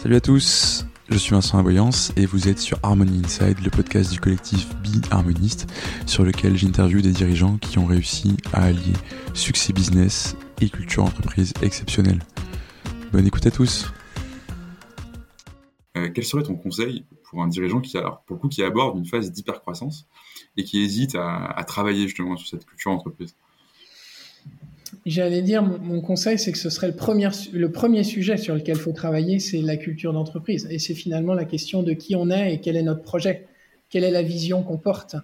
Salut à tous, je suis Vincent Aboyance et vous êtes sur Harmony Inside, le podcast du collectif Be Harmoniste, sur lequel j'interviewe des dirigeants qui ont réussi à allier succès business et culture entreprise exceptionnelle. Bonne écoute à tous. Euh, quel serait ton conseil pour un dirigeant qui, pour le qui aborde une phase d'hypercroissance et qui hésite à travailler justement sur cette culture entreprise? J'allais dire, mon, conseil, c'est que ce serait le premier, le premier sujet sur lequel il faut travailler, c'est la culture d'entreprise. Et c'est finalement la question de qui on est et quel est notre projet, quelle est la vision qu'on porte.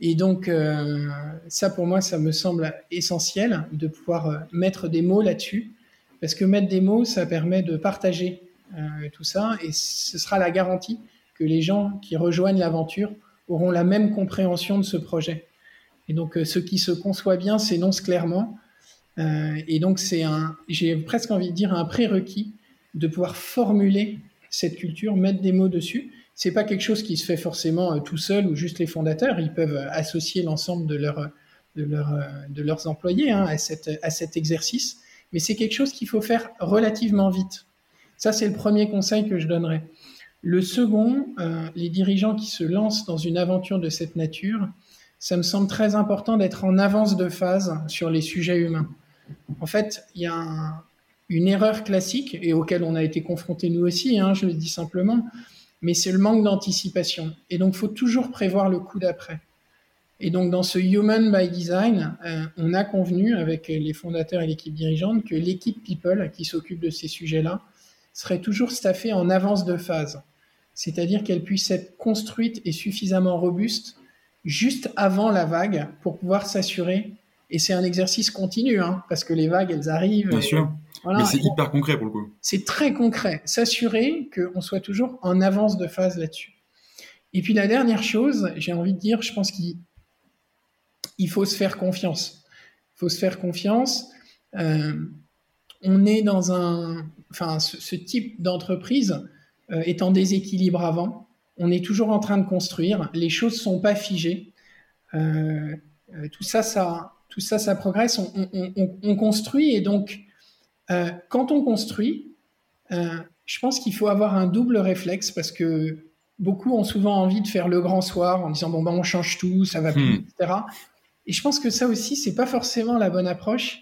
Et donc, euh, ça, pour moi, ça me semble essentiel de pouvoir euh, mettre des mots là-dessus. Parce que mettre des mots, ça permet de partager euh, tout ça. Et ce sera la garantie que les gens qui rejoignent l'aventure auront la même compréhension de ce projet. Et donc, ce qui se conçoit bien s'énonce clairement et donc, c'est un, j'ai presque envie de dire un prérequis de pouvoir formuler cette culture, mettre des mots dessus. C'est pas quelque chose qui se fait forcément euh, tout seul ou juste les fondateurs. Ils peuvent euh, associer l'ensemble de, leur, de, leur, de leurs employés hein, à, cette, à cet exercice. Mais c'est quelque chose qu'il faut faire relativement vite. Ça, c'est le premier conseil que je donnerais. Le second, les dirigeants qui se lancent dans une aventure de cette nature, ça me semble très important d'être en avance de phase sur les sujets humains. En fait, il y a une erreur classique et auquel on a été confronté nous aussi, hein, je le dis simplement, mais c'est le manque d'anticipation. Et donc, il faut toujours prévoir le coup d'après. Et donc, dans ce Human by Design, euh, on a convenu avec les fondateurs et l'équipe dirigeante que l'équipe People qui s'occupe de ces sujets-là serait toujours staffée en avance de phase. C'est-à-dire qu'elle puisse être construite et suffisamment robuste juste avant la vague pour pouvoir s'assurer et c'est un exercice continu, hein, parce que les vagues, elles arrivent. Bien sûr. Mais c'est hyper concret pour le coup. C'est très concret. S'assurer qu'on soit toujours en avance de phase là-dessus. Et puis la dernière chose, j'ai envie de dire, je pense qu'il faut se faire confiance. Il faut se faire confiance. Euh, on est dans un, enfin, ce, type d'entreprise euh, est en déséquilibre avant. On est toujours en train de construire. Les choses sont pas figées. Euh, tout ça, ça, tout ça, ça progresse, on, construit. Et donc, euh, quand on construit, euh, je pense qu'il faut avoir un double réflexe parce que beaucoup ont souvent envie de faire le grand soir en disant bon ben on change tout, ça va plus, hmm. etc. Et je pense que ça aussi c'est pas forcément la bonne approche.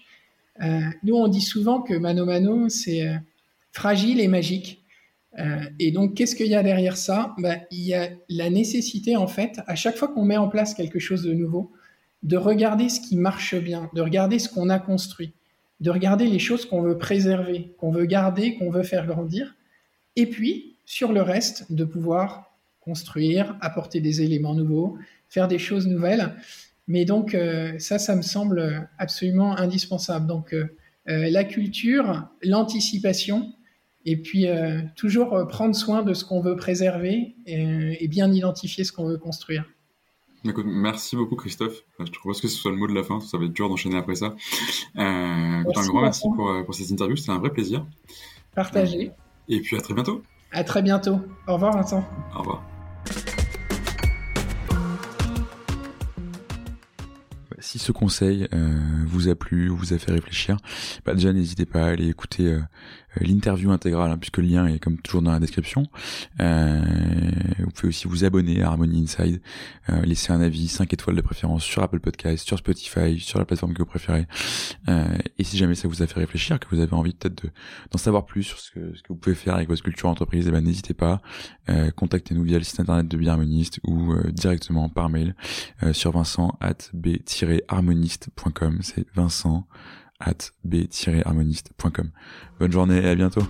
Euh, nous on dit souvent que mano mano c'est fragile et magique. et donc qu'est-ce qu'il y a derrière ça? Ben, Il y a la nécessité en fait à chaque fois qu'on met en place quelque chose de nouveau, de regarder ce qui marche bien, de regarder ce qu'on a construit, de regarder les choses qu'on veut préserver, qu'on veut garder, qu'on veut faire grandir, et puis sur le reste, de pouvoir construire, apporter des éléments nouveaux, faire des choses nouvelles. Mais donc euh, ça, ça me semble absolument indispensable. Donc euh, euh, la culture, l'anticipation, et puis toujours prendre soin de ce qu'on veut préserver et bien identifier ce qu'on veut construire merci beaucoup Christophe. Je trouve que ce soit le mot de la fin, ça va être dur d'enchaîner après ça. Euh, un grand merci pour, euh, pour cette interview, c'était un vrai plaisir. Partagé. Et puis à très bientôt. À très bientôt. Au revoir Vincent. Au revoir. Si ce conseil euh, vous a plu ou vous a fait réfléchir, bah déjà n'hésitez pas à aller écouter euh, euh, l'interview intégrale, hein, puisque le lien est comme toujours dans la description. Euh, vous pouvez aussi vous abonner à Harmony Inside, euh, laisser un avis 5 étoiles de préférence sur Apple Podcast, sur Spotify, sur la plateforme que vous préférez. Et si jamais ça vous a fait réfléchir, que vous avez envie peut-être d'en savoir plus sur ce que, ce que vous pouvez faire avec votre culture entreprise, eh ben, n'hésitez pas, contactez-nous via le site internet de Biharmoniste ou directement par mail sur vincent at b-harmoniste.com. C'est Vincent at b-harmoniste.com. Bonne journée et à bientôt.